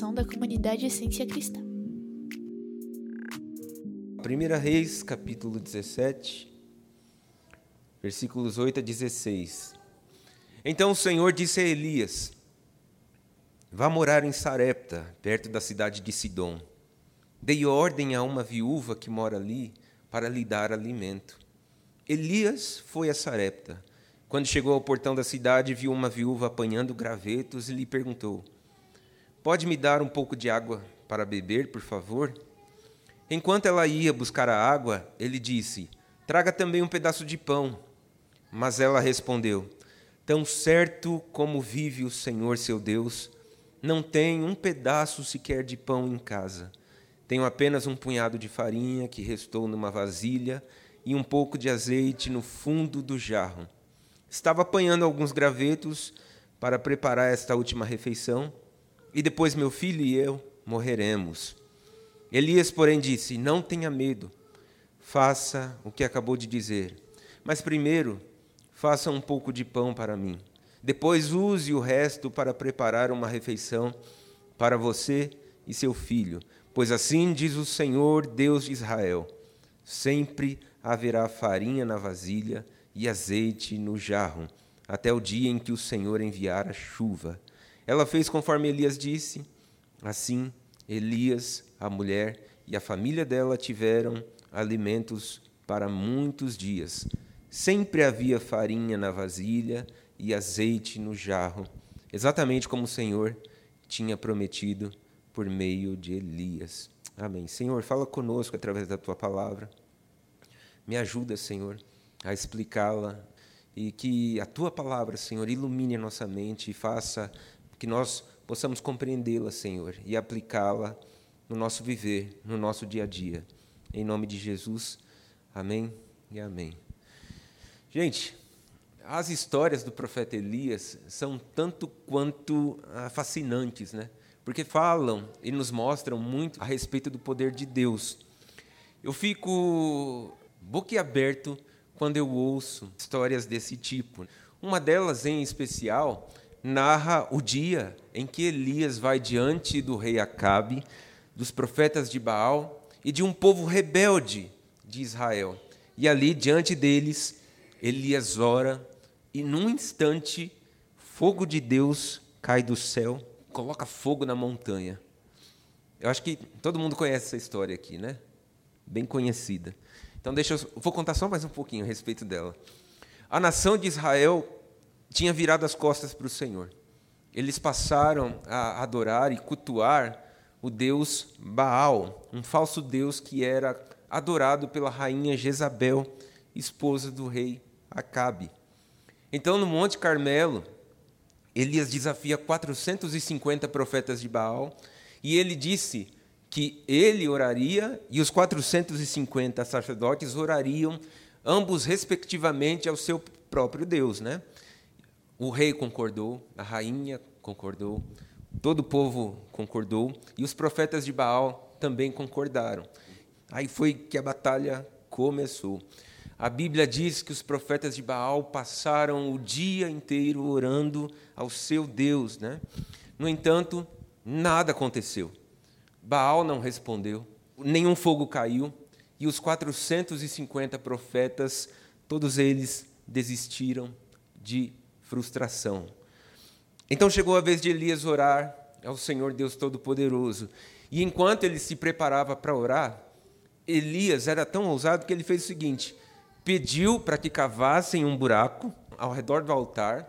produção da comunidade Essência Cristã. 1 Reis, capítulo 17, versículos 8 a 16. Então o Senhor disse a Elias: Vá morar em Sarepta, perto da cidade de Sidom. Dei ordem a uma viúva que mora ali para lhe dar alimento. Elias foi a Sarepta. Quando chegou ao portão da cidade, viu uma viúva apanhando gravetos e lhe perguntou: Pode me dar um pouco de água para beber, por favor? Enquanto ela ia buscar a água, ele disse: Traga também um pedaço de pão. Mas ela respondeu: Tão certo como vive o Senhor seu Deus, não tenho um pedaço sequer de pão em casa. Tenho apenas um punhado de farinha que restou numa vasilha e um pouco de azeite no fundo do jarro. Estava apanhando alguns gravetos para preparar esta última refeição, e depois meu filho e eu morreremos. Elias, porém, disse: Não tenha medo, faça o que acabou de dizer. Mas primeiro, faça um pouco de pão para mim. Depois, use o resto para preparar uma refeição para você e seu filho. Pois assim diz o Senhor, Deus de Israel: sempre haverá farinha na vasilha e azeite no jarro, até o dia em que o Senhor enviar a chuva. Ela fez conforme Elias disse. Assim, Elias, a mulher e a família dela tiveram alimentos para muitos dias. Sempre havia farinha na vasilha e azeite no jarro, exatamente como o Senhor tinha prometido por meio de Elias. Amém. Senhor, fala conosco através da tua palavra. Me ajuda, Senhor, a explicá-la e que a tua palavra, Senhor, ilumine a nossa mente e faça que nós possamos compreendê-la, Senhor, e aplicá-la no nosso viver, no nosso dia a dia. Em nome de Jesus, amém e amém. Gente, as histórias do profeta Elias são tanto quanto ah, fascinantes, né? Porque falam e nos mostram muito a respeito do poder de Deus. Eu fico boquiaberto quando eu ouço histórias desse tipo. Uma delas, em especial, narra o dia em que Elias vai diante do rei Acabe, dos profetas de Baal e de um povo rebelde de Israel. E ali, diante deles, Elias ora e, num instante, fogo de Deus cai do céu, coloca fogo na montanha. Eu acho que todo mundo conhece essa história aqui, né? Bem conhecida. Então, deixa eu vou contar só mais um pouquinho a respeito dela. A nação de Israel tinha virado as costas para o Senhor. Eles passaram a adorar e cultuar o deus Baal, um falso deus que era adorado pela rainha Jezabel, esposa do rei Acabe. Então, no Monte Carmelo, Elias desafia 450 profetas de Baal e ele disse que ele oraria e os 450 sacerdotes orariam, ambos respectivamente ao seu próprio Deus, né? O rei concordou, a rainha concordou, todo o povo concordou e os profetas de Baal também concordaram. Aí foi que a batalha começou. A Bíblia diz que os profetas de Baal passaram o dia inteiro orando ao seu Deus, né? No entanto, nada aconteceu. Baal não respondeu, nenhum fogo caiu, e os 450 profetas, todos eles desistiram de frustração. Então chegou a vez de Elias orar ao Senhor Deus Todo-Poderoso. E enquanto ele se preparava para orar, Elias era tão ousado que ele fez o seguinte: pediu para que cavassem um buraco ao redor do altar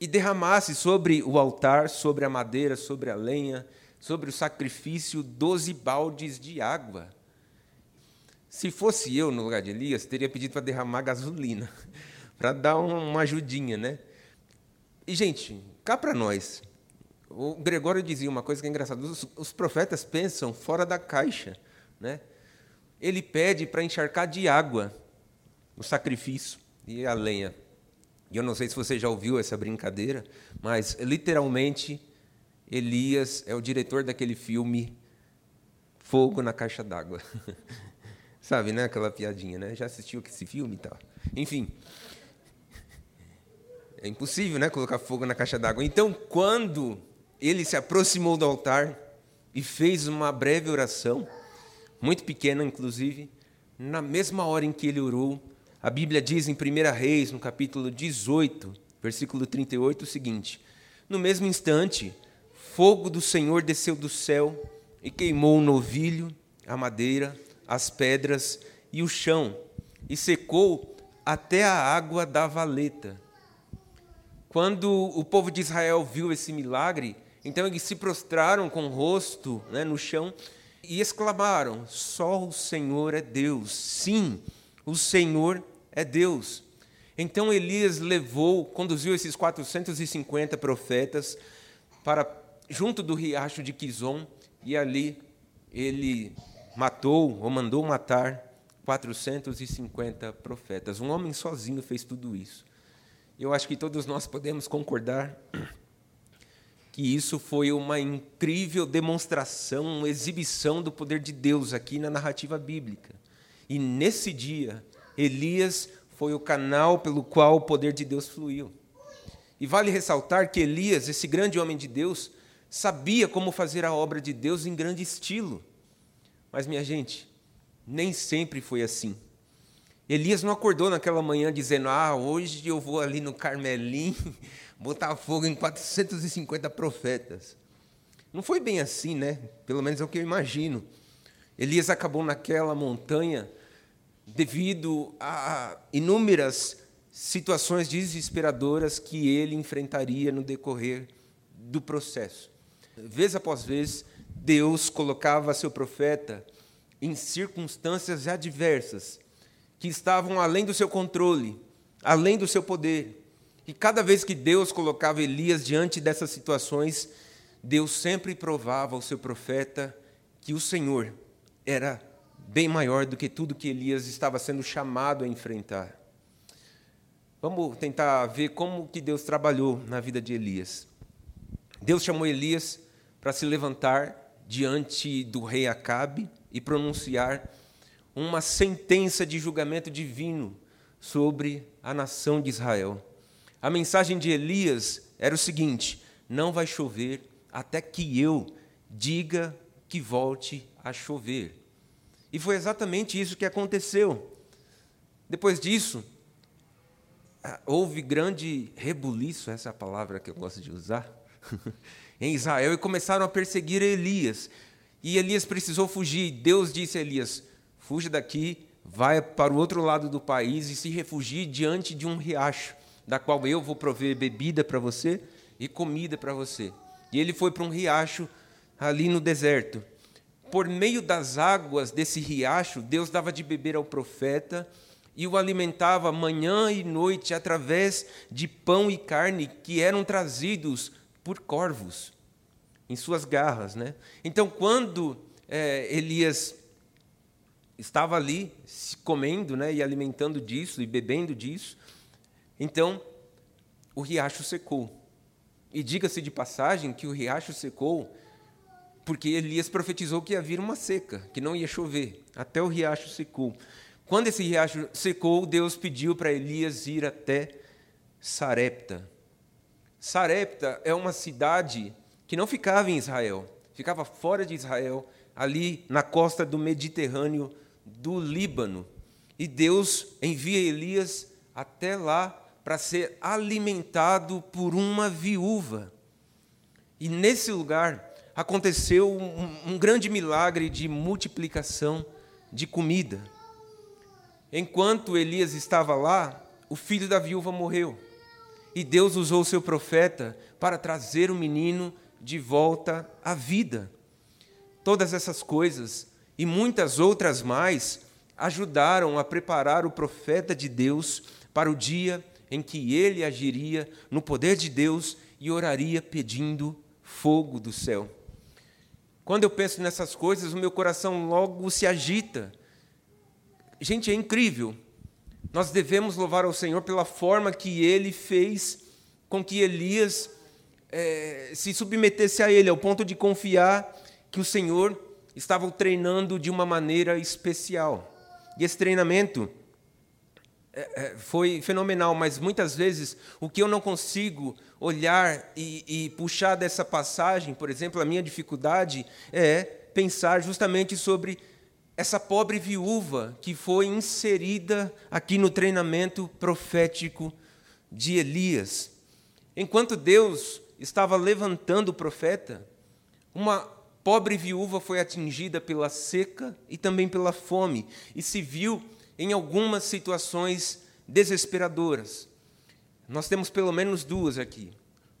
e derramasse sobre o altar, sobre a madeira, sobre a lenha, sobre o sacrifício, doze baldes de água. Se fosse eu no lugar de Elias, teria pedido para derramar gasolina, para dar uma ajudinha, né? E, gente, cá para nós, o Gregório dizia uma coisa que é engraçada: os, os profetas pensam fora da caixa. Né? Ele pede para encharcar de água o sacrifício e a lenha. E eu não sei se você já ouviu essa brincadeira, mas literalmente Elias é o diretor daquele filme Fogo na Caixa d'Água. Sabe, né? Aquela piadinha, né? Já assistiu esse filme e tal. Enfim, é impossível, né, colocar fogo na caixa d'água. Então, quando ele se aproximou do altar, e fez uma breve oração, muito pequena inclusive, na mesma hora em que ele orou, a Bíblia diz em 1 Reis, no capítulo 18, versículo 38, o seguinte: No mesmo instante, fogo do Senhor desceu do céu e queimou o novilho, a madeira, as pedras e o chão, e secou até a água da valeta. Quando o povo de Israel viu esse milagre, então eles se prostraram com o rosto né, no chão e exclamaram: Só o Senhor é Deus. Sim, o Senhor é Deus. Então Elias levou, conduziu esses 450 profetas para junto do riacho de Quizon e ali ele matou ou mandou matar 450 profetas. Um homem sozinho fez tudo isso. Eu acho que todos nós podemos concordar que isso foi uma incrível demonstração, uma exibição do poder de Deus aqui na narrativa bíblica. E nesse dia, Elias foi o canal pelo qual o poder de Deus fluiu. E vale ressaltar que Elias, esse grande homem de Deus, sabia como fazer a obra de Deus em grande estilo. Mas, minha gente, nem sempre foi assim. Elias não acordou naquela manhã dizendo: Ah, hoje eu vou ali no Carmelim botar fogo em 450 profetas. Não foi bem assim, né? Pelo menos é o que eu imagino. Elias acabou naquela montanha devido a inúmeras situações desesperadoras que ele enfrentaria no decorrer do processo. Vez após vez, Deus colocava seu profeta em circunstâncias adversas que estavam além do seu controle, além do seu poder. E cada vez que Deus colocava Elias diante dessas situações, Deus sempre provava ao seu profeta que o Senhor era bem maior do que tudo que Elias estava sendo chamado a enfrentar. Vamos tentar ver como que Deus trabalhou na vida de Elias. Deus chamou Elias para se levantar diante do rei Acabe e pronunciar uma sentença de julgamento divino sobre a nação de Israel. A mensagem de Elias era o seguinte: não vai chover até que eu diga que volte a chover. E foi exatamente isso que aconteceu. Depois disso, houve grande rebuliço, essa é a palavra que eu gosto de usar, em Israel, e começaram a perseguir Elias. E Elias precisou fugir. Deus disse a Elias: fuja daqui, vai para o outro lado do país e se refugie diante de um riacho, da qual eu vou prover bebida para você e comida para você. E ele foi para um riacho ali no deserto por meio das águas desse riacho, Deus dava de beber ao profeta e o alimentava manhã e noite através de pão e carne que eram trazidos por corvos em suas garras. Né? Então, quando é, Elias estava ali comendo né, e alimentando disso e bebendo disso, então o riacho secou. E diga-se de passagem que o riacho secou porque Elias profetizou que ia vir uma seca, que não ia chover, até o riacho secou. Quando esse riacho secou, Deus pediu para Elias ir até Sarepta. Sarepta é uma cidade que não ficava em Israel, ficava fora de Israel, ali na costa do Mediterrâneo do Líbano. E Deus envia Elias até lá para ser alimentado por uma viúva. E nesse lugar, aconteceu um, um grande milagre de multiplicação de comida. Enquanto Elias estava lá, o filho da viúva morreu. E Deus usou o seu profeta para trazer o menino de volta à vida. Todas essas coisas e muitas outras mais ajudaram a preparar o profeta de Deus para o dia em que ele agiria no poder de Deus e oraria pedindo fogo do céu. Quando eu penso nessas coisas, o meu coração logo se agita. Gente, é incrível. Nós devemos louvar ao Senhor pela forma que Ele fez com que Elias é, se submetesse a Ele, ao ponto de confiar que o Senhor estava o treinando de uma maneira especial. E esse treinamento é, é, foi fenomenal, mas muitas vezes o que eu não consigo olhar e, e, puxar dessa passagem, por exemplo, a minha dificuldade é pensar justamente sobre essa pobre viúva que foi inserida aqui no treinamento profético de Elias. Enquanto Deus estava levantando o profeta, uma pobre viúva foi atingida pela seca e também pela fome e se viu em algumas situações desesperadoras. Nós temos pelo menos duas aqui.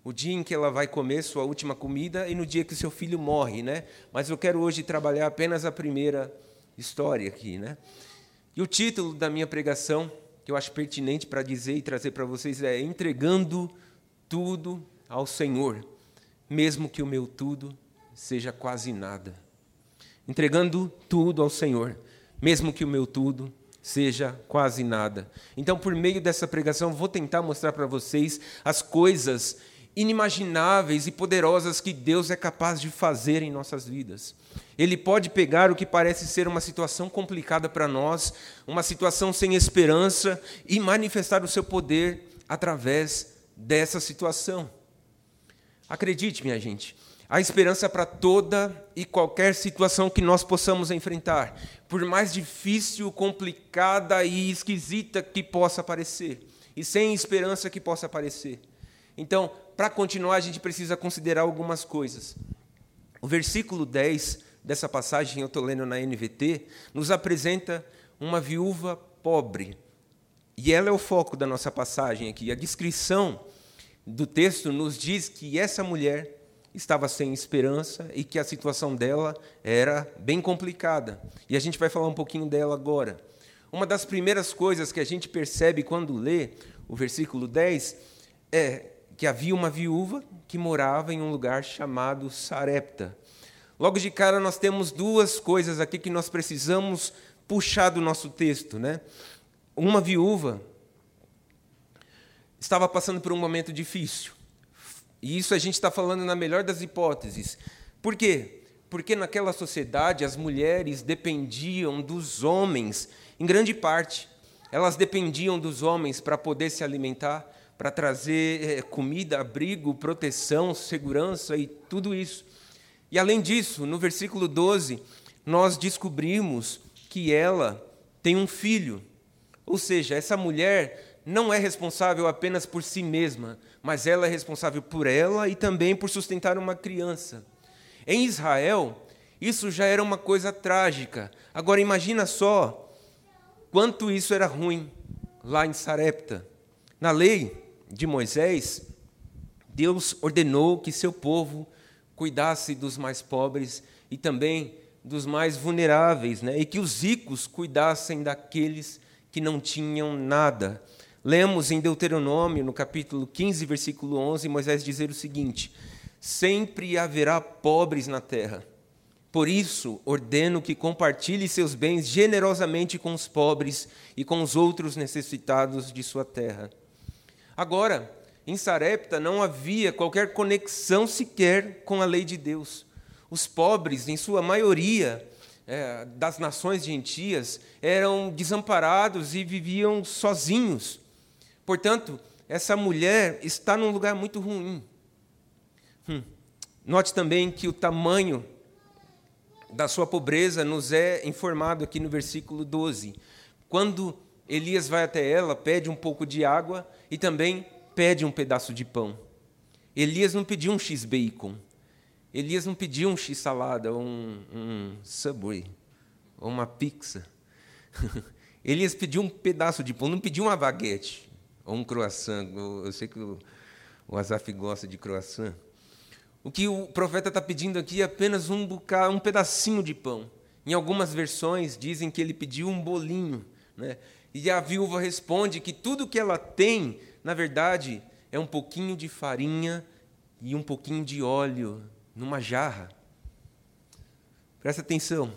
O dia em que ela vai comer sua última comida e no dia que seu filho morre, né? Mas eu quero hoje trabalhar apenas a primeira história aqui, né? E o título da minha pregação, que eu acho pertinente para dizer e trazer para vocês é entregando tudo ao Senhor, mesmo que o meu tudo seja quase nada. Entregando tudo ao Senhor, mesmo que o meu tudo seja quase nada. Então, por meio dessa pregação, vou tentar mostrar para vocês as coisas inimagináveis e poderosas que Deus é capaz de fazer em nossas vidas. Ele pode pegar o que parece ser uma situação complicada para nós, uma situação sem esperança, e manifestar o seu poder através dessa situação. Acredite, minha gente, Há esperança para toda e qualquer situação que nós possamos enfrentar, por mais difícil, complicada e esquisita que possa parecer, e sem esperança que possa parecer. Então, para continuar, a gente precisa considerar algumas coisas. O versículo 10 dessa passagem, eu estou lendo na NVT, nos apresenta uma viúva pobre. E ela é o foco da nossa passagem aqui. A descrição do texto nos diz que essa mulher estava sem esperança e que a situação dela era bem complicada. E a gente vai falar um pouquinho dela agora. Uma das primeiras coisas que a gente percebe quando lê o versículo 10 é que havia uma viúva que morava em um lugar chamado Sarepta. Logo de cara, nós temos duas coisas aqui que nós precisamos puxar do nosso texto. Né? Uma viúva estava passando por um momento difícil. E isso a gente está falando na melhor das hipóteses. Por quê? Porque naquela sociedade as mulheres dependiam dos homens, em grande parte. Elas dependiam dos homens para poder se alimentar, para trazer eh, comida, abrigo, proteção, segurança e tudo isso. E além disso, no versículo 12, nós descobrimos que ela tem um filho. Ou seja, essa mulher não é responsável apenas por si mesma, mas ela é responsável por ela e também por sustentar uma criança. Em Israel, isso já era uma coisa trágica. Agora imagina só quanto isso era ruim lá em Sarepta. Na lei de Moisés, Deus ordenou que seu povo cuidasse dos mais pobres e também dos mais vulneráveis, né? e que os ricos cuidassem daqueles que não tinham nada. Lemos em Deuteronômio, no capítulo 15, versículo 11, Moisés dizer o seguinte: Sempre haverá pobres na terra. Por isso, ordeno que compartilhe seus bens generosamente com os pobres e com os outros necessitados de sua terra. Agora, em Sarepta não havia qualquer conexão sequer com a lei de Deus. Os pobres, em sua maioria, é, das nações gentias, eram desamparados e viviam sozinhos. Portanto, essa mulher está num lugar muito ruim. Hum. Note também que o tamanho da sua pobreza nos é informado aqui no versículo 12. Quando Elias vai até ela, pede um pouco de água e também pede um pedaço de pão. Elias não pediu um x-bacon. Elias não pediu um x-salada, um, um Subway, ou uma pizza. Elias pediu um pedaço de pão, não pediu uma baguete ou um croissant. Eu sei que o, o Azaf gosta de croissant. O que o profeta está pedindo aqui é apenas um bocado, um pedacinho de pão. Em algumas versões dizem que ele pediu um bolinho, né? E a viúva responde que tudo que ela tem, na verdade, é um pouquinho de farinha e um pouquinho de óleo numa jarra. Presta atenção.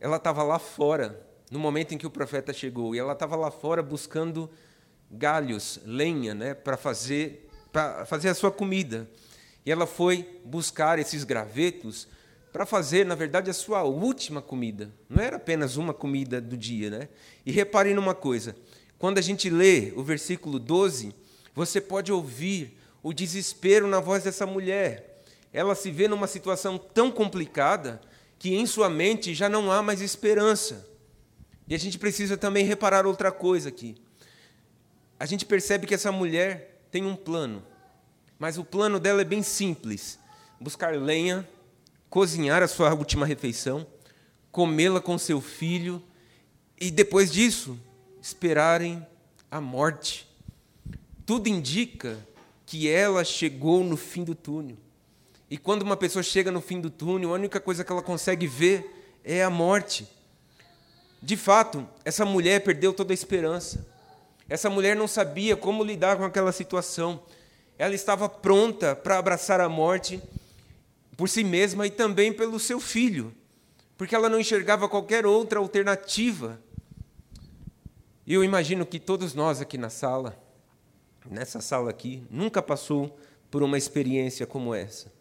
Ela estava lá fora no momento em que o profeta chegou, e ela estava lá fora buscando galhos, lenha, né, para fazer, para fazer a sua comida. E ela foi buscar esses gravetos para fazer, na verdade, a sua última comida. Não era apenas uma comida do dia. Né? E reparem numa coisa: Quando a gente lê o versículo 12, você pode ouvir o desespero na voz dessa mulher. Ela se vê numa situação tão complicada que em sua mente já não há mais esperança. E a gente precisa também reparar outra coisa aqui. A gente percebe que essa mulher tem um plano, mas o plano dela é bem simples: buscar lenha, cozinhar a sua última refeição, comê-la com seu filho e depois disso esperarem a morte. Tudo indica que ela chegou no fim do túnel. E quando uma pessoa chega no fim do túnel, a única coisa que ela consegue ver é a morte. De fato, essa mulher perdeu toda a esperança. Essa mulher não sabia como lidar com aquela situação. Ela estava pronta para abraçar a morte por si mesma e também pelo seu filho, porque ela não enxergava qualquer outra alternativa. E eu imagino que todos nós aqui na sala, nessa sala aqui, nunca passou por uma experiência como essa.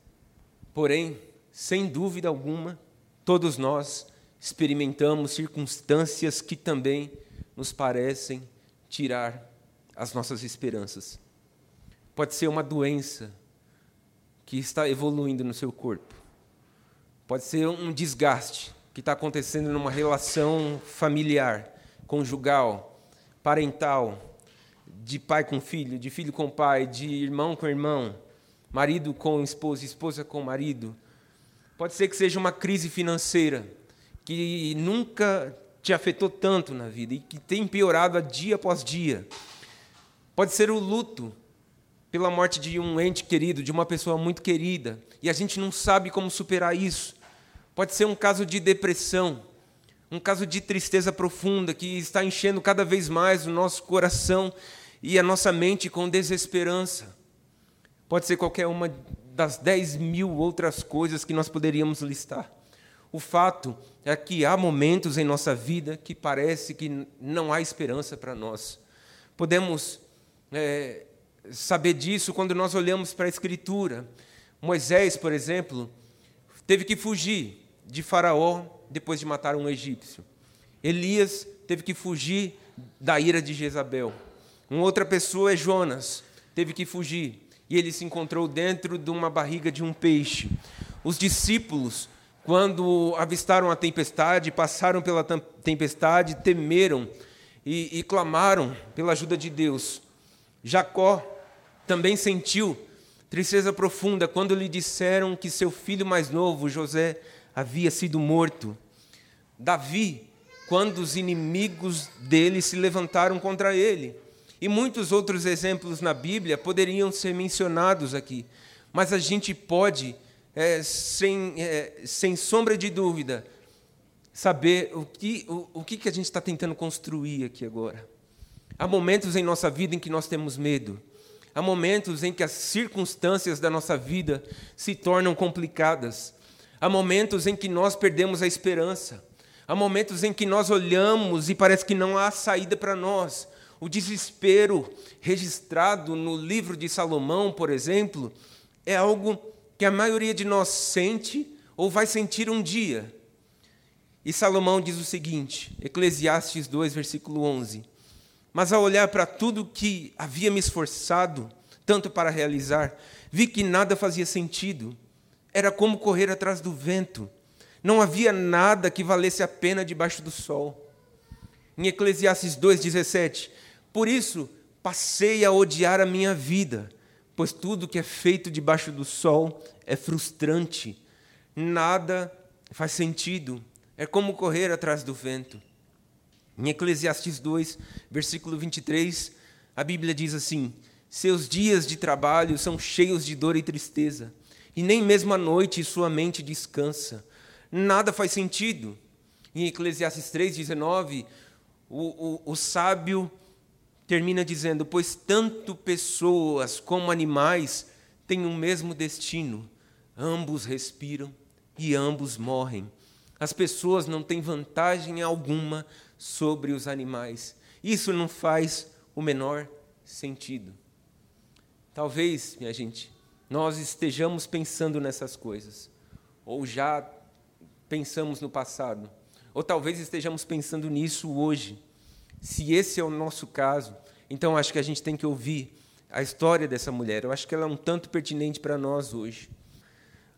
Porém, sem dúvida alguma, todos nós experimentamos circunstâncias que também nos parecem tirar as nossas esperanças. Pode ser uma doença que está evoluindo no seu corpo. Pode ser um desgaste que está acontecendo numa relação familiar, conjugal, parental, de pai com filho, de filho com pai, de irmão com irmão, marido com esposa, esposa com marido. Pode ser que seja uma crise financeira que nunca te afetou tanto na vida e que tem piorado a dia após dia. Pode ser o luto pela morte de um ente querido, de uma pessoa muito querida, e a gente não sabe como superar isso. Pode ser um caso de depressão, um caso de tristeza profunda que está enchendo cada vez mais o nosso coração e a nossa mente com desesperança. Pode ser qualquer uma das dez mil outras coisas que nós poderíamos listar. O fato é que há momentos em nossa vida que parece que não há esperança para nós. Podemos é, saber disso quando nós olhamos para a Escritura. Moisés, por exemplo, teve que fugir de Faraó depois de matar um egípcio. Elias teve que fugir da ira de Jezabel. Uma outra pessoa é Jonas, teve que fugir e ele se encontrou dentro de uma barriga de um peixe. Os discípulos quando avistaram a tempestade, passaram pela tempestade, temeram e, e clamaram pela ajuda de Deus. Jacó também sentiu tristeza profunda quando lhe disseram que seu filho mais novo, José, havia sido morto. Davi, quando os inimigos dele se levantaram contra ele. E muitos outros exemplos na Bíblia poderiam ser mencionados aqui, mas a gente pode é, sem, é, sem sombra de dúvida, saber o que, o, o que, a gente está tentando construir aqui agora. Há momentos em nossa vida em que nós temos medo. Há momentos em que as circunstâncias da nossa vida se tornam complicadas. Há momentos em que nós perdemos a esperança. Há momentos em que nós olhamos e parece que não há saída para nós. O desespero registrado no livro de Salomão, por exemplo, é algo que a maioria de nós sente ou vai sentir um dia. E Salomão diz o seguinte, Eclesiastes 2, versículo 11: Mas ao olhar para tudo que havia me esforçado tanto para realizar, vi que nada fazia sentido. Era como correr atrás do vento. Não havia nada que valesse a pena debaixo do sol. Em Eclesiastes 2,17: Por isso passei a odiar a minha vida pois tudo que é feito debaixo do sol é frustrante, nada faz sentido, é como correr atrás do vento. Em Eclesiastes 2, versículo 23, a Bíblia diz assim: Seus dias de trabalho são cheios de dor e tristeza, e nem mesmo à noite sua mente descansa. Nada faz sentido. Em Eclesiastes 3,19, o, o, o sábio termina dizendo: Pois tanto pessoas como animais têm o mesmo destino, ambos respiram e ambos morrem. As pessoas não têm vantagem alguma sobre os animais. Isso não faz o menor sentido. Talvez, minha gente, nós estejamos pensando nessas coisas, ou já pensamos no passado, ou talvez estejamos pensando nisso hoje se esse é o nosso caso, então acho que a gente tem que ouvir a história dessa mulher. Eu acho que ela é um tanto pertinente para nós hoje.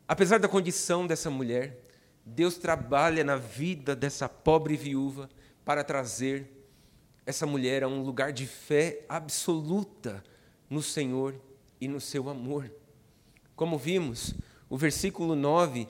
Apesar da condição dessa mulher, Deus trabalha na vida dessa pobre viúva para trazer essa mulher a um lugar de fé absoluta no Senhor e no seu amor. Como vimos, o versículo 9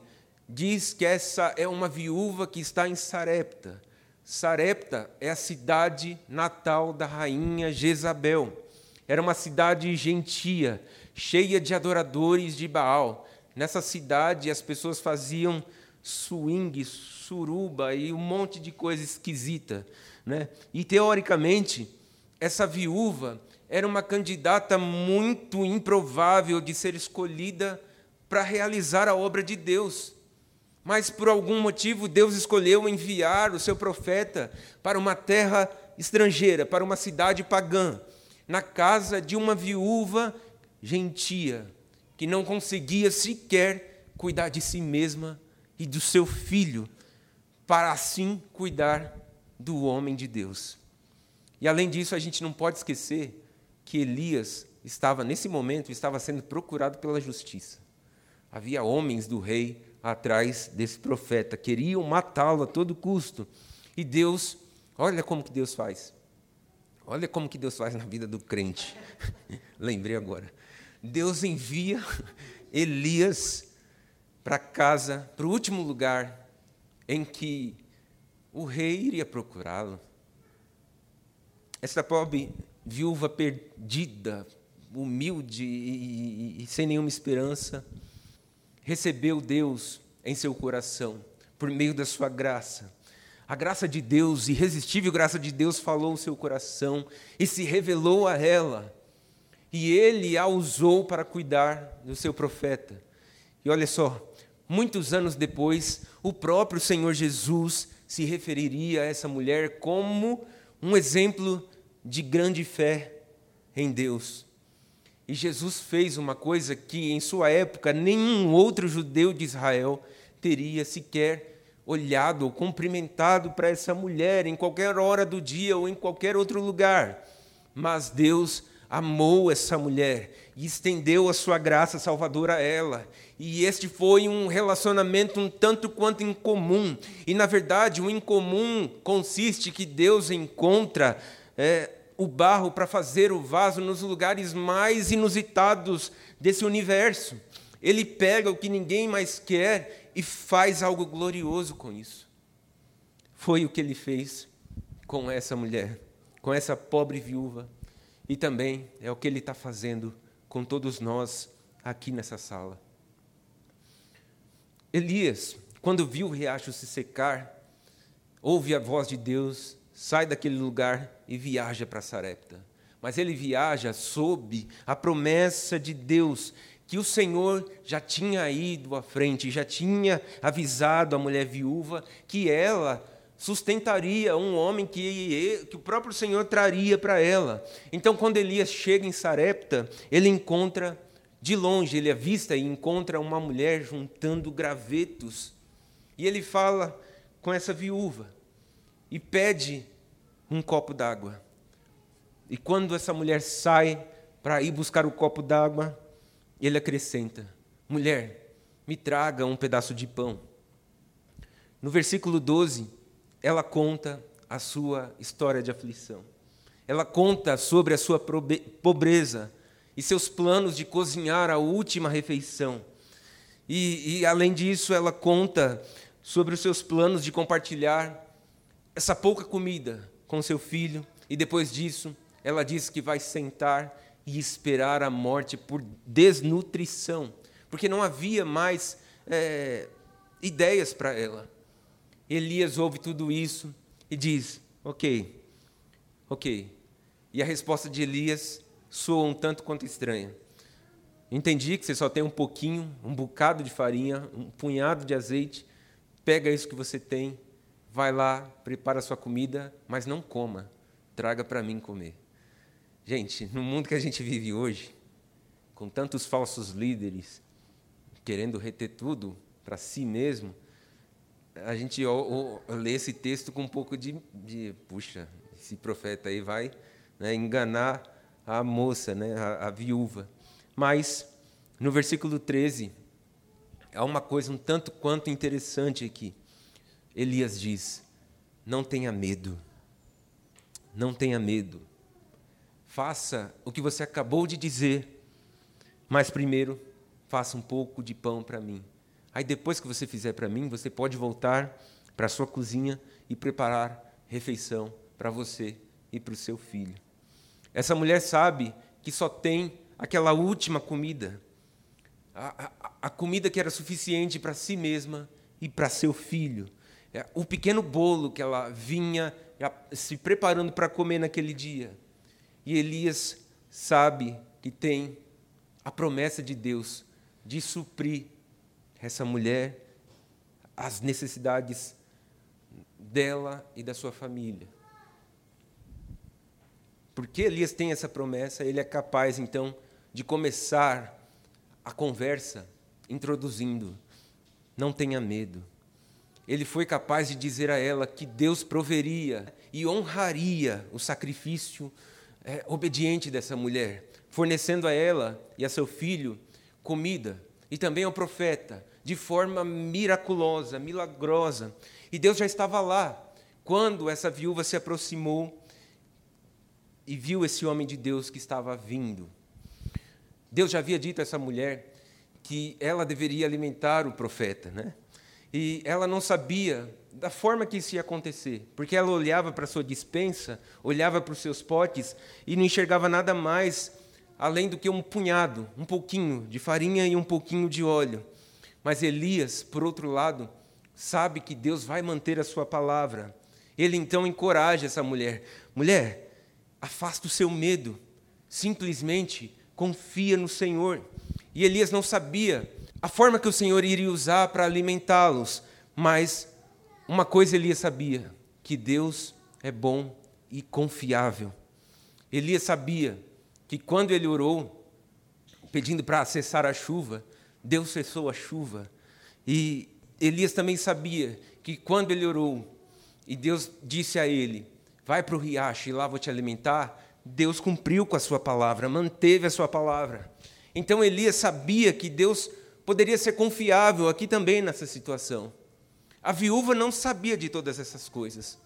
diz que essa é uma viúva que está em Sarepta. Sarepta é a cidade natal da rainha Jezabel. Era uma cidade gentia, cheia de adoradores de Baal. Nessa cidade as pessoas faziam swing, suruba e um monte de coisa esquisita. Né? E, teoricamente, essa viúva era uma candidata muito improvável de ser escolhida para realizar a obra de Deus. Mas, por algum motivo, Deus escolheu enviar o seu profeta para uma terra estrangeira, para uma cidade pagã, na casa de uma viúva gentia, que não conseguia sequer cuidar de si mesma e do seu filho, para assim cuidar do homem de Deus. E além disso, a gente não pode esquecer que Elias estava, nesse momento, estava sendo procurado pela justiça. Havia homens do rei atrás desse profeta, queriam matá-lo a todo custo. E Deus, olha como que Deus faz. Olha como que Deus faz na vida do crente. Lembrei agora. Deus envia Elias para casa, para o último lugar em que o rei iria procurá-lo. Essa pobre viúva perdida, humilde e, e, e sem nenhuma esperança, recebeu Deus em seu coração por meio da sua graça. A graça de Deus, irresistível graça de Deus, falou o seu coração e se revelou a ela. E ele a usou para cuidar do seu profeta. E olha só, Muitos anos depois, o próprio Senhor Jesus se referiria a essa mulher como um exemplo de grande fé em Deus. E Jesus fez uma coisa que, em sua época, nenhum outro judeu de Israel teria sequer olhado ou cumprimentado para essa mulher em qualquer hora do dia ou em qualquer outro lugar. Mas Deus amou essa mulher e estendeu a sua graça salvadora a ela. E este foi um relacionamento um tanto quanto incomum. E, na verdade, o incomum consiste que Deus encontra é, o barro para fazer o vaso nos lugares mais inusitados desse universo. Ele pega o que ninguém mais quer e faz algo glorioso com isso. Foi o que ele fez com essa mulher, com essa pobre viúva. E também é o que ele está fazendo com todos nós aqui nessa sala. Elias, quando viu o riacho se secar, ouve a voz de Deus, sai daquele lugar e viaja para Sarepta. Mas ele viaja sob a promessa de Deus, que o Senhor já tinha ido à frente, já tinha avisado a mulher viúva que ela sustentaria um homem que, que o próprio Senhor traria para ela. Então, quando Elias chega em Sarepta, ele encontra de longe, ele avista e encontra uma mulher juntando gravetos. E ele fala com essa viúva e pede um copo d'água. E quando essa mulher sai para ir buscar o copo d'água, ele acrescenta: Mulher, me traga um pedaço de pão. No versículo 12, ela conta a sua história de aflição. Ela conta sobre a sua pobreza e seus planos de cozinhar a última refeição. E, e, além disso, ela conta sobre os seus planos de compartilhar essa pouca comida com seu filho. E depois disso, ela diz que vai sentar e esperar a morte por desnutrição, porque não havia mais é, ideias para ela. Elias ouve tudo isso e diz: Ok, ok. E a resposta de Elias soa um tanto quanto estranha. Entendi que você só tem um pouquinho, um bocado de farinha, um punhado de azeite. Pega isso que você tem, vai lá, prepara sua comida, mas não coma. Traga para mim comer. Gente, no mundo que a gente vive hoje, com tantos falsos líderes querendo reter tudo para si mesmo, a gente lê esse texto com um pouco de, de puxa, esse profeta aí vai né, enganar a moça, né, a, a viúva. Mas, no versículo 13, há uma coisa um tanto quanto interessante aqui. Elias diz: Não tenha medo, não tenha medo. Faça o que você acabou de dizer, mas primeiro faça um pouco de pão para mim. Aí depois que você fizer para mim, você pode voltar para a sua cozinha e preparar refeição para você e para o seu filho. Essa mulher sabe que só tem aquela última comida, a, a, a comida que era suficiente para si mesma e para seu filho. É, o pequeno bolo que ela vinha se preparando para comer naquele dia. E Elias sabe que tem a promessa de Deus de suprir essa mulher as necessidades dela e da sua família. Porque Elias tem essa promessa, ele é capaz então de começar a conversa introduzindo: não tenha medo. Ele foi capaz de dizer a ela que Deus proveria e honraria o sacrifício é, obediente dessa mulher, fornecendo a ela e a seu filho comida, e também ao profeta, de forma miraculosa, milagrosa. E Deus já estava lá quando essa viúva se aproximou e viu esse homem de Deus que estava vindo. Deus já havia dito a essa mulher que ela deveria alimentar o profeta, né? E ela não sabia da forma que isso ia acontecer, porque ela olhava para sua dispensa, olhava para os seus potes e não enxergava nada mais além do que um punhado, um pouquinho de farinha e um pouquinho de óleo. Mas Elias, por outro lado, sabe que Deus vai manter a sua palavra. Ele então encoraja essa mulher: mulher, Afasta o seu medo. Simplesmente confia no Senhor. E Elias não sabia a forma que o Senhor iria usar para alimentá-los, mas uma coisa Elias sabia: que Deus é bom e confiável. Elias sabia que quando ele orou, pedindo para cessar a chuva, Deus cessou a chuva. E Elias também sabia que quando ele orou, e Deus disse a ele: vai para o riacho e lá vou te alimentar, Deus cumpriu com a sua palavra, manteve a sua palavra. Então Elias sabia que Deus poderia ser confiável aqui também nessa situação. A viúva não sabia de todas essas coisas.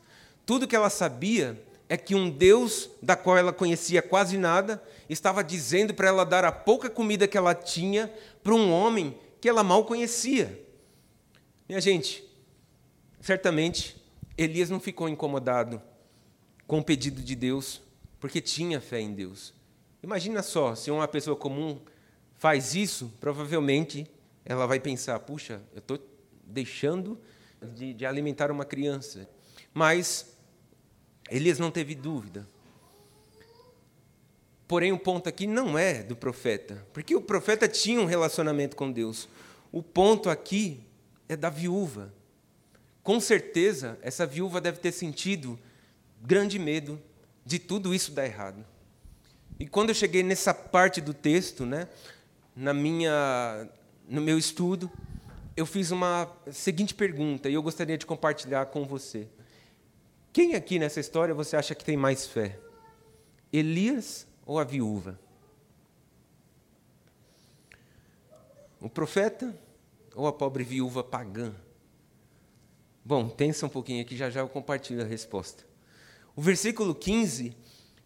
Tudo que ela sabia é que um Deus, da qual ela conhecia quase nada, estava dizendo para ela dar a pouca comida que ela tinha para um homem que ela mal conhecia. Minha gente, certamente Elias não ficou incomodado com o pedido de Deus, porque tinha fé em Deus. Imagina só, se uma pessoa comum faz isso, provavelmente ela vai pensar: puxa, eu estou deixando de, de alimentar uma criança. Mas Elias não teve dúvida. Porém, o ponto aqui não é do profeta, porque o profeta tinha um relacionamento com Deus. O ponto aqui é da viúva. Com certeza, essa viúva deve ter sentido grande medo de tudo isso dar errado. E quando eu cheguei nessa parte do texto, né, na minha, no meu estudo, eu fiz uma seguinte pergunta e eu gostaria de compartilhar com você. Quem aqui nessa história você acha que tem mais fé? Elias ou a viúva? O profeta ou a pobre viúva pagã? Bom, pensa um pouquinho aqui, já já eu compartilho a resposta. O versículo 15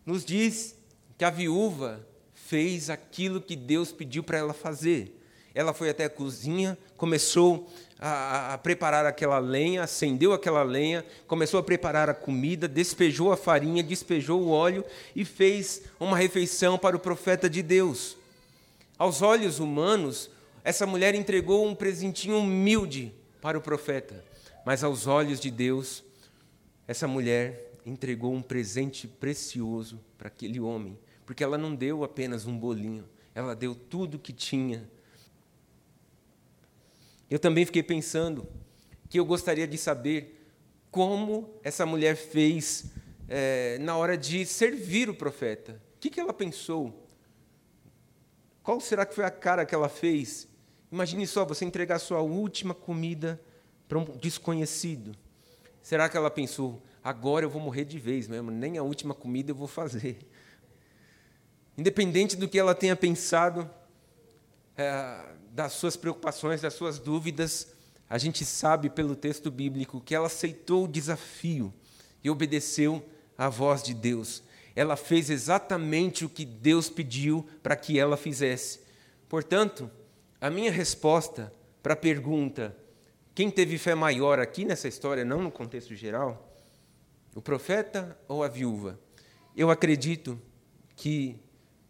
nos diz que a viúva fez aquilo que Deus pediu para ela fazer. Ela foi até a cozinha, começou a, a, preparar aquela lenha, acendeu aquela lenha, começou a preparar a comida, despejou a farinha, despejou o óleo e fez uma refeição para o profeta de Deus. Aos olhos humanos, essa mulher entregou um presentinho humilde para o profeta, mas aos olhos de Deus, essa mulher entregou um presente precioso para aquele homem, porque ela não deu apenas um bolinho, ela deu tudo que tinha. Eu também fiquei pensando que eu gostaria de saber como essa mulher fez é, na hora de servir o profeta. O que, que ela pensou? Qual será que foi a cara que ela fez? Imagine só você entregar sua última comida para um desconhecido. Será que ela pensou: agora eu vou morrer de vez mesmo, nem a última comida eu vou fazer. Independente do que ela tenha pensado, é, das suas preocupações, das suas dúvidas, a gente sabe pelo texto bíblico que ela aceitou o desafio e obedeceu à voz de Deus. Ela fez exatamente o que Deus pediu para que ela fizesse. Portanto, a minha resposta para a pergunta: quem teve fé maior aqui nessa história, não no contexto geral, o profeta ou a viúva? Eu acredito que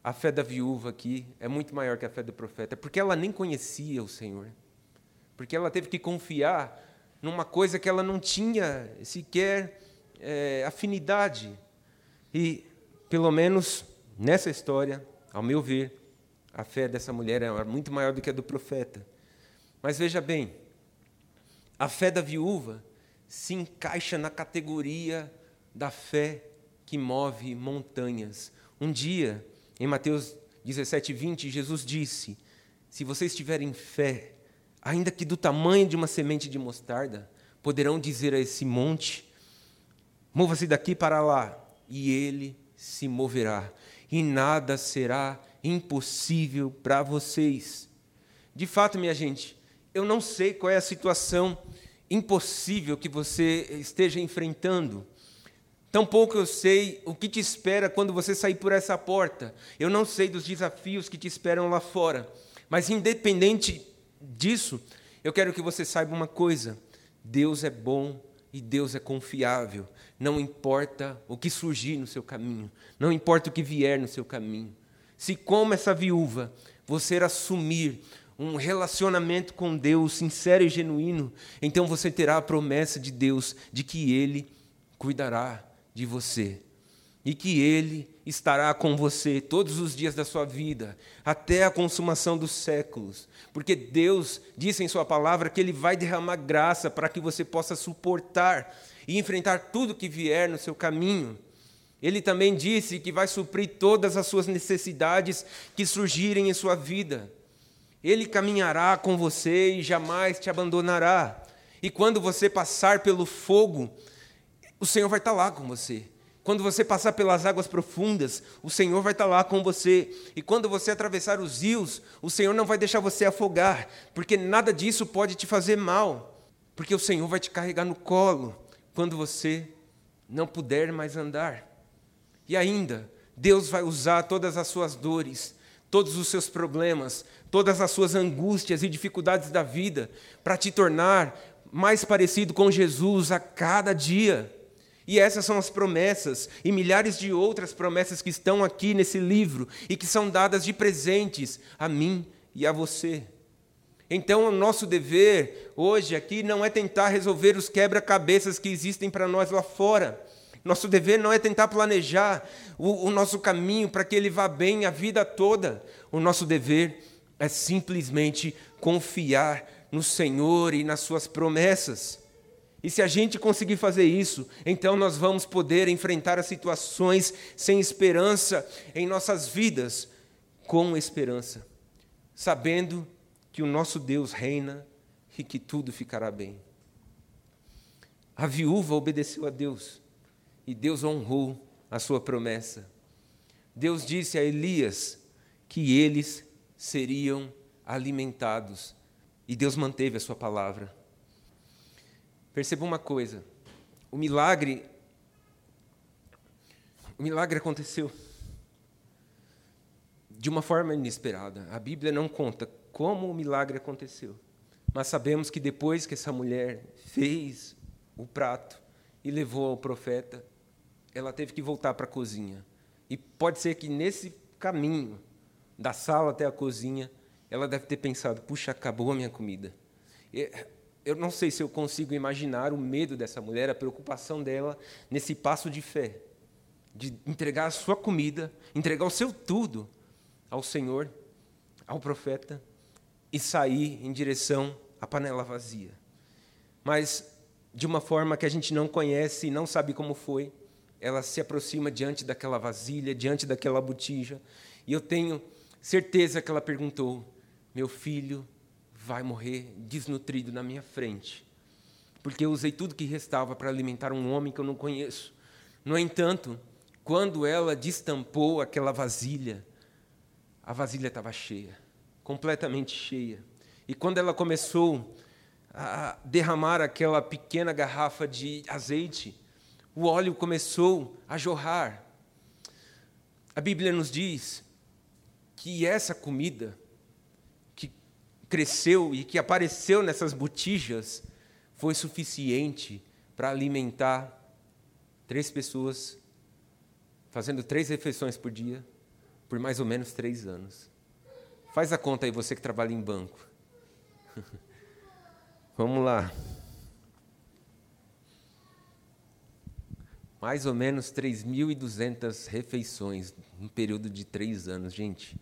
a fé da viúva aqui é muito maior que a fé do profeta, porque ela nem conhecia o Senhor. Porque ela teve que confiar numa coisa que ela não tinha sequer é, afinidade. E, pelo menos nessa história, ao meu ver, a fé dessa mulher é muito maior do que a do profeta. Mas veja bem, a fé da viúva se encaixa na categoria da fé que move montanhas. Um dia, em Mateus 17, 20, Jesus disse: Se vocês tiverem fé, ainda que do tamanho de uma semente de mostarda, poderão dizer a esse monte: Mova-se daqui para lá, e ele se moverá, e nada será impossível para vocês. De fato, minha gente, eu não sei qual é a situação impossível que você esteja enfrentando. Tampouco eu sei o que te espera quando você sair por essa porta. Eu não sei dos desafios que te esperam lá fora. Mas, independente disso, eu quero que você saiba uma coisa: Deus é bom e Deus é confiável. Não importa o que surgir no seu caminho, não importa o que vier no seu caminho. Se, como essa viúva, você assumir um relacionamento com Deus sincero e genuíno, então você terá a promessa de Deus de que Ele cuidará de você e que Ele estará com você todos os dias da sua vida, até a consumação dos séculos, porque Deus disse em Sua palavra que Ele vai derramar graça para que você possa suportar e enfrentar tudo que vier no seu caminho. Ele também disse que vai suprir todas as suas necessidades que surgirem em sua vida. Ele caminhará com você e jamais te abandonará. E quando você passar pelo fogo, o Senhor vai estar lá com você. Quando você passar pelas águas profundas, o Senhor vai estar lá com você. E quando você atravessar os rios, o Senhor não vai deixar você afogar, porque nada disso pode te fazer mal, porque o Senhor vai te carregar no colo quando você não puder mais andar. E ainda, Deus vai usar todas as suas dores, todos os seus problemas, todas as suas angústias e dificuldades da vida para te tornar mais parecido com Jesus a cada dia. E essas são as promessas e milhares de outras promessas que estão aqui nesse livro e que são dadas de presentes a mim e a você. Então, o nosso dever hoje aqui não é tentar resolver os quebra-cabeças que existem para nós lá fora. Nosso dever não é tentar planejar o, o nosso caminho para que ele vá bem a vida toda. O nosso dever é simplesmente confiar no Senhor e nas Suas promessas. E se a gente conseguir fazer isso, então nós vamos poder enfrentar as situações sem esperança em nossas vidas, com esperança, sabendo que o nosso Deus reina e que tudo ficará bem. A viúva obedeceu a Deus e Deus honrou a sua promessa. Deus disse a Elias que eles seriam alimentados e Deus manteve a sua palavra. Perceba uma coisa: o milagre, o milagre aconteceu de uma forma inesperada. A Bíblia não conta como o milagre aconteceu, mas sabemos que depois que essa mulher fez o prato e levou ao profeta, ela teve que voltar para a cozinha. E pode ser que nesse caminho, da sala até a cozinha, ela deve ter pensado: puxa, acabou a minha comida eu não sei se eu consigo imaginar o medo dessa mulher, a preocupação dela nesse passo de fé, de entregar a sua comida, entregar o seu tudo ao Senhor, ao profeta e sair em direção à panela vazia. Mas de uma forma que a gente não conhece e não sabe como foi, ela se aproxima diante daquela vasilha, diante daquela botija, e eu tenho certeza que ela perguntou: Meu filho vai morrer desnutrido na minha frente. porque eu usei tudo que restava para alimentar um homem que eu não conheço. No entanto, quando ela destampou aquela vasilha, a vasilha estava cheia, completamente cheia. E quando ela começou a derramar aquela pequena garrafa de azeite, o óleo começou a jorrar. A Bíblia nos diz que essa comida cresceu e que apareceu nessas botijas foi suficiente para alimentar três pessoas, fazendo três refeições por dia, por mais ou menos três anos. Faz a conta aí, você que trabalha em banco. Vamos lá. mais ou menos 3.200 refeições no período de três anos, gente.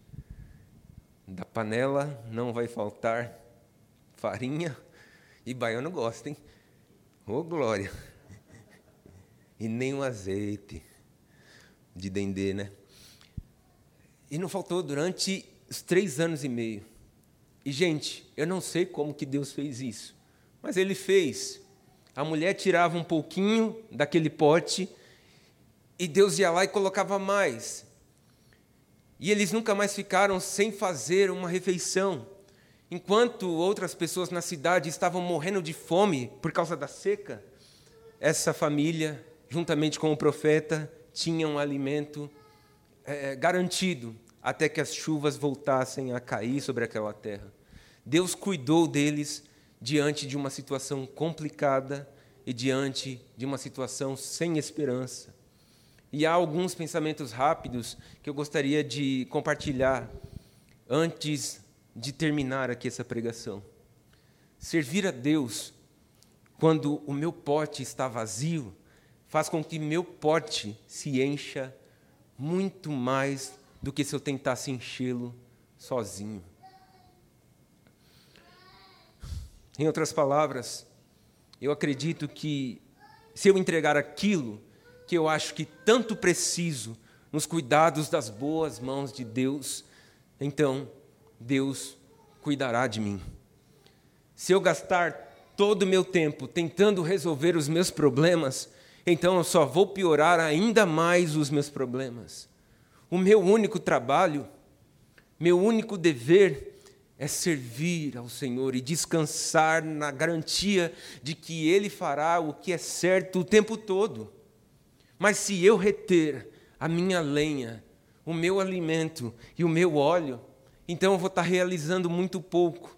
Da panela não vai faltar farinha e baiano gosta, hein? Ô oh, glória! E nem um azeite de dendê, né? E não faltou durante os três anos e meio. E, gente, eu não sei como que Deus fez isso, mas Ele fez. A mulher tirava um pouquinho daquele pote e Deus ia lá e colocava mais. E eles nunca mais ficaram sem fazer uma refeição. Enquanto outras pessoas na cidade estavam morrendo de fome por causa da seca, essa família, juntamente com o profeta, tinha um alimento é, garantido até que as chuvas voltassem a cair sobre aquela terra. Deus cuidou deles diante de uma situação complicada e diante de uma situação sem esperança. E há alguns pensamentos rápidos que eu gostaria de compartilhar antes de terminar aqui essa pregação. Servir a Deus quando o meu pote está vazio faz com que meu pote se encha muito mais do que se eu tentasse enchê-lo sozinho. Em outras palavras, eu acredito que se eu entregar aquilo que eu acho que tanto preciso nos cuidados das boas mãos de Deus, então Deus cuidará de mim. Se eu gastar todo o meu tempo tentando resolver os meus problemas, então eu só vou piorar ainda mais os meus problemas. O meu único trabalho, meu único dever é servir ao Senhor e descansar na garantia de que Ele fará o que é certo o tempo todo. Mas se eu reter a minha lenha, o meu alimento e o meu óleo, então eu vou estar realizando muito pouco.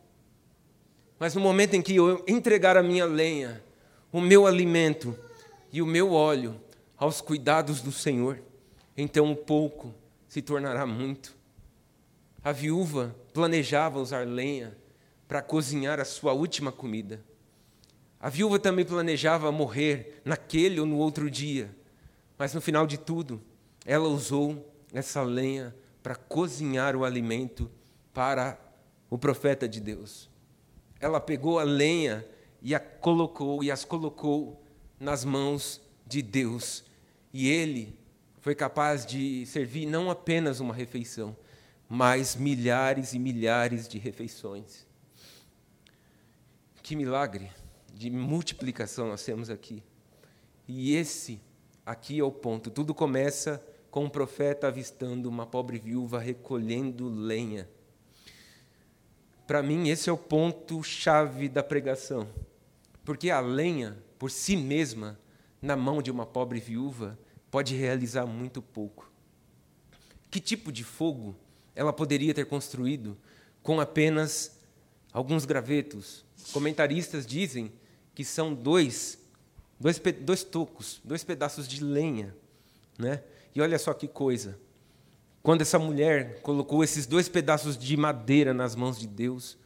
Mas no momento em que eu entregar a minha lenha, o meu alimento e o meu óleo aos cuidados do Senhor, então o pouco se tornará muito. A viúva planejava usar lenha para cozinhar a sua última comida. A viúva também planejava morrer naquele ou no outro dia, mas no final de tudo, ela usou essa lenha para cozinhar o alimento para o profeta de Deus. Ela pegou a lenha e a colocou e as colocou nas mãos de Deus. E ele foi capaz de servir não apenas uma refeição, mas milhares e milhares de refeições. Que milagre de multiplicação nós temos aqui. E esse aqui é o ponto. Tudo começa com um profeta avistando uma pobre viúva recolhendo lenha. Para mim, esse é o ponto-chave da pregação. Porque a lenha, por si mesma, na mão de uma pobre viúva, pode realizar muito pouco. Que tipo de fogo ela poderia ter construído com apenas alguns gravetos? Comentaristas dizem que são dois, dois, dois tocos, dois pedaços de lenha. Né? E olha só que coisa. Quando essa mulher colocou esses dois pedaços de madeira nas mãos de Deus,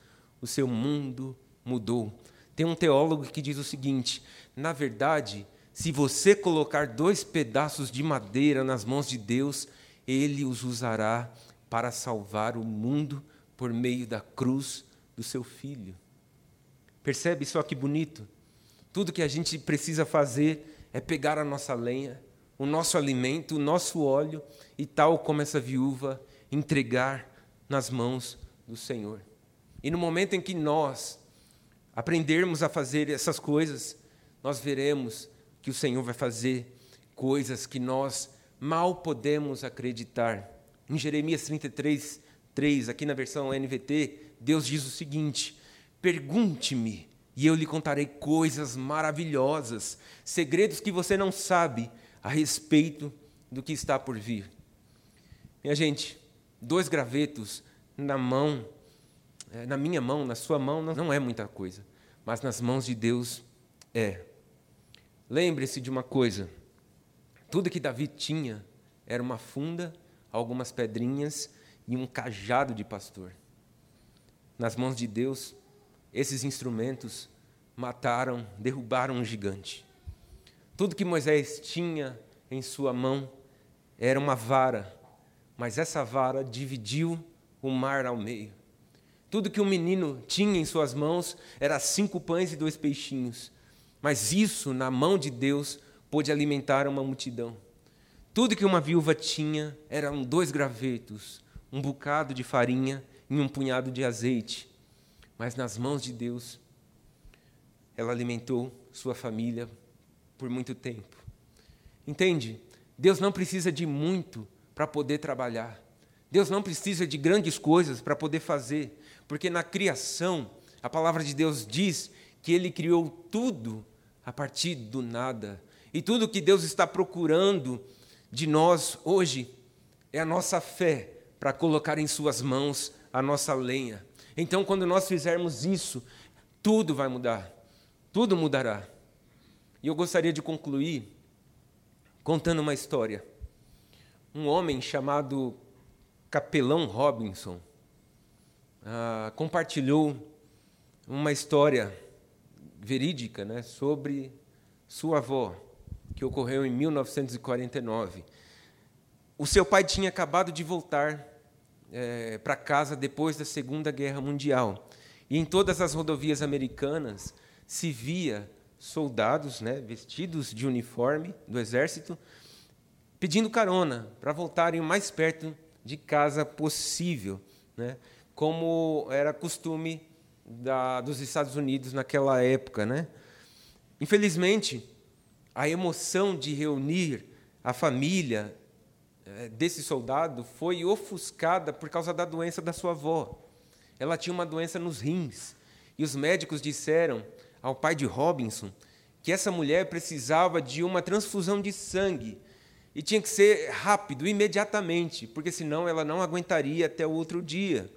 o seu mundo mudou. Tem um teólogo que diz o seguinte: na verdade, se você colocar dois pedaços de madeira nas mãos de Deus, ele os usará para salvar o mundo por meio da cruz do seu filho. Percebe só que bonito? Tudo que a gente precisa fazer é pegar a nossa lenha, o nosso alimento, o nosso óleo e, tal como essa viúva, entregar nas mãos do Senhor. E no momento em que nós aprendermos a fazer essas coisas, nós veremos que o Senhor vai fazer coisas que nós mal podemos acreditar. Em Jeremias 33, 3, aqui na versão NVT, Deus diz o seguinte: Pergunte-me, e eu lhe contarei coisas maravilhosas, segredos que você não sabe a respeito do que está por vir. Minha gente, dois gravetos na mão, eh, na minha mão, na sua mão, não é muita coisa, mas nas mãos de Deus é. Lembre-se de uma coisa: tudo que Davi tinha era uma funda, algumas pedrinhas e um cajado de pastor. Nas mãos de Deus, esses instrumentos mataram, derrubaram um gigante. Tudo que Moisés tinha em sua mão era uma vara, mas essa vara dividiu o mar ao meio. Tudo que o menino tinha em suas mãos era cinco pães e dois peixinhos, mas isso, na mão de Deus, pôde alimentar uma multidão. Tudo que uma viúva tinha eram dois gravetos, um bocado de farinha e um punhado de azeite. Mas nas mãos de Deus, ela alimentou sua família por muito tempo. Entende? Deus não precisa de muito para poder trabalhar. Deus não precisa de grandes coisas para poder fazer, porque na criação, a palavra de Deus diz que Ele criou tudo a partir do nada. E tudo que Deus está procurando de nós hoje é a nossa fé para colocar em Suas mãos a nossa lenha. Então, quando nós fizermos isso, tudo vai mudar, tudo mudará. E eu gostaria de concluir contando uma história. Um homem chamado Capelão Robinson ah, compartilhou uma história verídica né, sobre sua avó, que ocorreu em 1949. O seu pai tinha acabado de voltar é, para casa depois da Segunda Guerra Mundial. E em todas as rodovias americanas se via soldados né, vestidos de uniforme do exército pedindo carona para voltarem o mais perto de casa possível, né, como era costume da, dos Estados Unidos naquela época. Né? Infelizmente, a emoção de reunir a família desse soldado foi ofuscada por causa da doença da sua avó. Ela tinha uma doença nos rins. E os médicos disseram ao pai de Robinson que essa mulher precisava de uma transfusão de sangue e tinha que ser rápido, imediatamente, porque senão ela não aguentaria até o outro dia.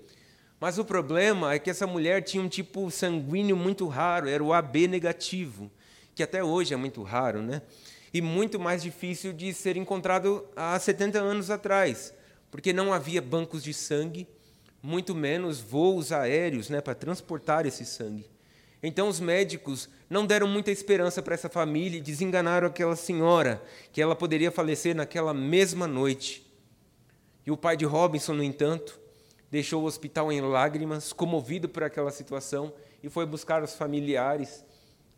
Mas o problema é que essa mulher tinha um tipo sanguíneo muito raro, era o AB negativo, que até hoje é muito raro, né? E muito mais difícil de ser encontrado há 70 anos atrás, porque não havia bancos de sangue, muito menos voos aéreos né, para transportar esse sangue. Então os médicos não deram muita esperança para essa família e desenganaram aquela senhora, que ela poderia falecer naquela mesma noite. E o pai de Robinson, no entanto, deixou o hospital em lágrimas, comovido por aquela situação, e foi buscar os familiares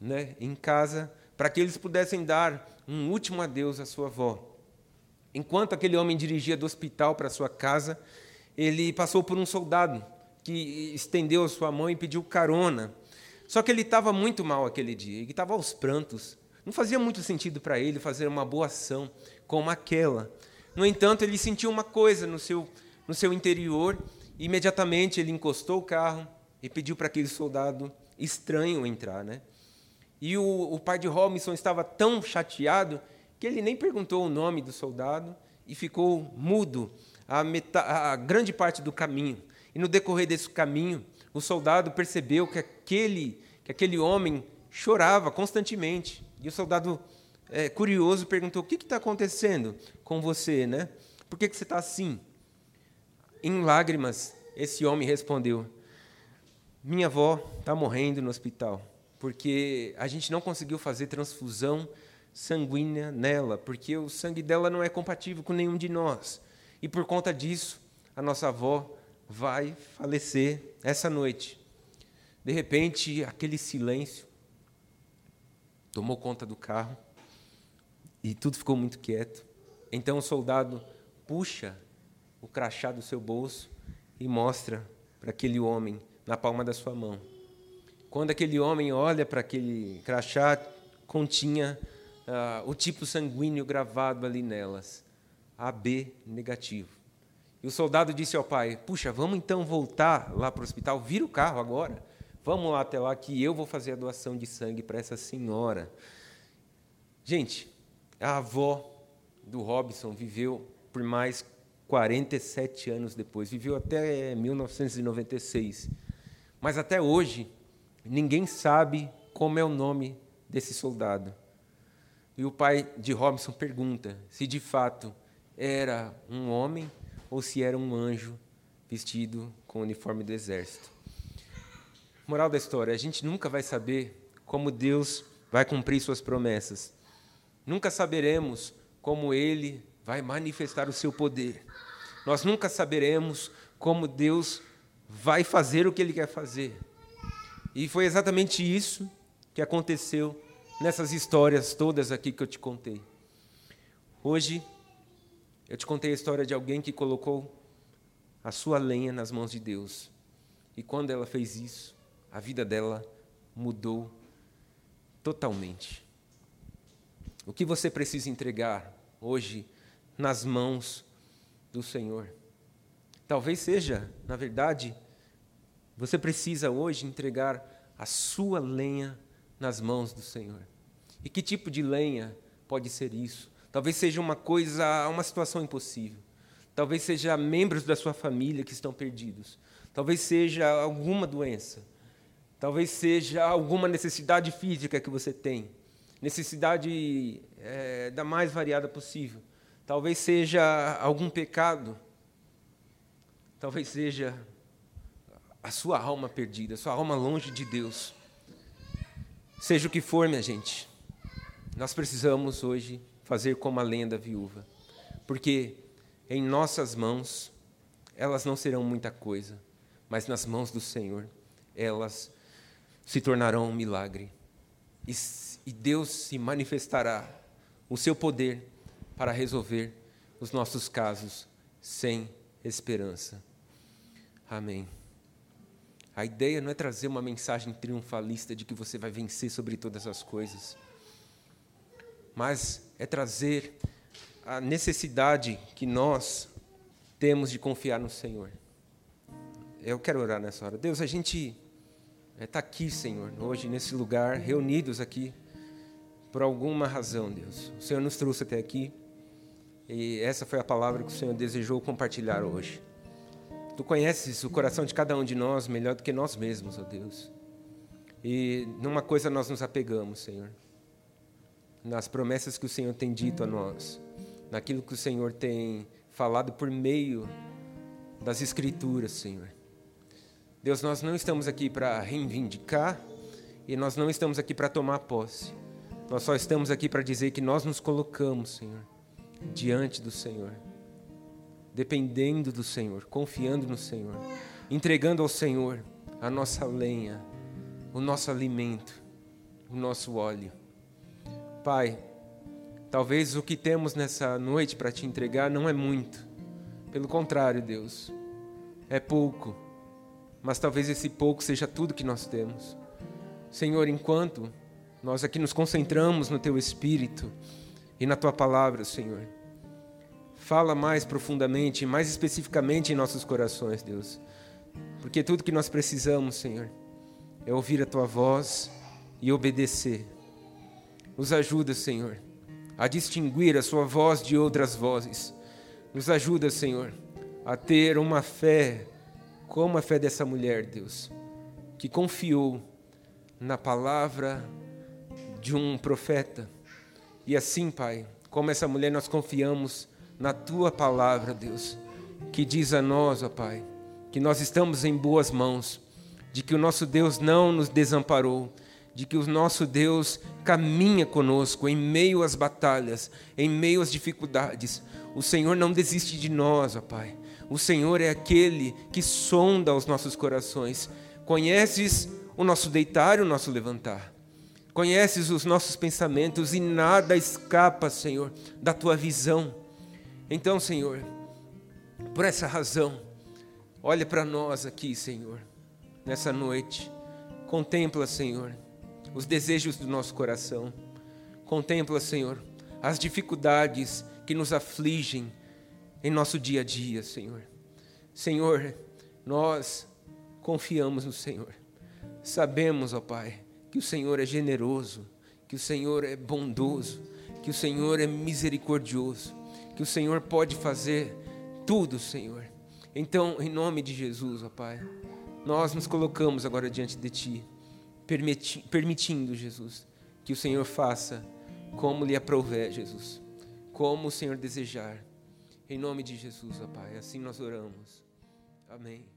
né, em casa para que eles pudessem dar um último adeus à sua avó. Enquanto aquele homem dirigia do hospital para sua casa, ele passou por um soldado que estendeu a sua mão e pediu carona. Só que ele estava muito mal aquele dia, ele estava aos prantos. Não fazia muito sentido para ele fazer uma boa ação como aquela. No entanto, ele sentiu uma coisa no seu, no seu interior, e imediatamente ele encostou o carro e pediu para aquele soldado estranho entrar. Né? E o, o pai de Robinson estava tão chateado que ele nem perguntou o nome do soldado e ficou mudo a, a grande parte do caminho. E no decorrer desse caminho, o soldado percebeu que aquele, que aquele homem chorava constantemente. E o soldado, é, curioso, perguntou: O que está acontecendo com você? Né? Por que, que você está assim? Em lágrimas, esse homem respondeu: Minha avó está morrendo no hospital porque a gente não conseguiu fazer transfusão sanguínea nela, porque o sangue dela não é compatível com nenhum de nós. E por conta disso, a nossa avó vai falecer essa noite. De repente, aquele silêncio tomou conta do carro e tudo ficou muito quieto. Então o soldado puxa o crachá do seu bolso e mostra para aquele homem na palma da sua mão. Quando aquele homem olha para aquele crachá, continha uh, o tipo sanguíneo gravado ali nelas, AB negativo. E o soldado disse ao pai: Puxa, vamos então voltar lá para o hospital, vira o carro agora. Vamos lá até lá que eu vou fazer a doação de sangue para essa senhora. Gente, a avó do Robson viveu por mais 47 anos depois, viveu até 1996. Mas até hoje, ninguém sabe como é o nome desse soldado. E o pai de Robson pergunta se de fato era um homem ou se era um anjo vestido com o uniforme do exército. Moral da história: a gente nunca vai saber como Deus vai cumprir suas promessas. Nunca saberemos como Ele vai manifestar o seu poder. Nós nunca saberemos como Deus vai fazer o que Ele quer fazer. E foi exatamente isso que aconteceu nessas histórias todas aqui que eu te contei. Hoje, eu te contei a história de alguém que colocou a sua lenha nas mãos de Deus. E quando ela fez isso, a vida dela mudou totalmente. O que você precisa entregar hoje nas mãos do Senhor? Talvez seja, na verdade, você precisa hoje entregar a sua lenha nas mãos do Senhor. E que tipo de lenha pode ser isso? Talvez seja uma coisa, uma situação impossível. Talvez seja membros da sua família que estão perdidos. Talvez seja alguma doença. Talvez seja alguma necessidade física que você tem, necessidade é, da mais variada possível. Talvez seja algum pecado. Talvez seja a sua alma perdida, a sua alma longe de Deus. Seja o que for, minha gente, nós precisamos hoje fazer como a lenda viúva, porque em nossas mãos elas não serão muita coisa, mas nas mãos do Senhor elas se tornarão um milagre. E, e Deus se manifestará o seu poder para resolver os nossos casos sem esperança. Amém. A ideia não é trazer uma mensagem triunfalista de que você vai vencer sobre todas as coisas, mas é trazer a necessidade que nós temos de confiar no Senhor. Eu quero orar nessa hora. Deus, a gente está é, aqui, Senhor, hoje nesse lugar, reunidos aqui, por alguma razão, Deus. O Senhor nos trouxe até aqui e essa foi a palavra que o Senhor desejou compartilhar hoje. Tu conheces o coração de cada um de nós melhor do que nós mesmos, ó Deus. E numa coisa nós nos apegamos, Senhor. Nas promessas que o Senhor tem dito a nós, naquilo que o Senhor tem falado por meio das Escrituras, Senhor. Deus, nós não estamos aqui para reivindicar e nós não estamos aqui para tomar posse. Nós só estamos aqui para dizer que nós nos colocamos, Senhor, diante do Senhor, dependendo do Senhor, confiando no Senhor, entregando ao Senhor a nossa lenha, o nosso alimento, o nosso óleo. Pai, talvez o que temos nessa noite para te entregar não é muito. Pelo contrário, Deus, é pouco mas talvez esse pouco seja tudo que nós temos. Senhor, enquanto nós aqui nos concentramos no Teu Espírito e na Tua palavra, Senhor, fala mais profundamente, mais especificamente em nossos corações, Deus, porque tudo que nós precisamos, Senhor, é ouvir a Tua voz e obedecer. Nos ajuda, Senhor, a distinguir a Sua voz de outras vozes. Nos ajuda, Senhor, a ter uma fé como a fé dessa mulher, Deus, que confiou na palavra de um profeta. E assim, Pai, como essa mulher, nós confiamos na tua palavra, Deus, que diz a nós, ó Pai, que nós estamos em boas mãos, de que o nosso Deus não nos desamparou, de que o nosso Deus caminha conosco em meio às batalhas, em meio às dificuldades. O Senhor não desiste de nós, ó Pai. O Senhor é aquele que sonda os nossos corações. Conheces o nosso deitar e o nosso levantar. Conheces os nossos pensamentos e nada escapa, Senhor, da tua visão. Então, Senhor, por essa razão, olha para nós aqui, Senhor, nessa noite. Contempla, Senhor, os desejos do nosso coração. Contempla, Senhor, as dificuldades que nos afligem em nosso dia a dia, Senhor. Senhor, nós confiamos no Senhor. Sabemos, ó Pai, que o Senhor é generoso, que o Senhor é bondoso, que o Senhor é misericordioso, que o Senhor pode fazer tudo, Senhor. Então, em nome de Jesus, ó Pai, nós nos colocamos agora diante de Ti, permitindo, Jesus, que o Senhor faça como lhe aprouver, Jesus, como o Senhor desejar. Em nome de Jesus, ó Pai, assim nós oramos. Amém.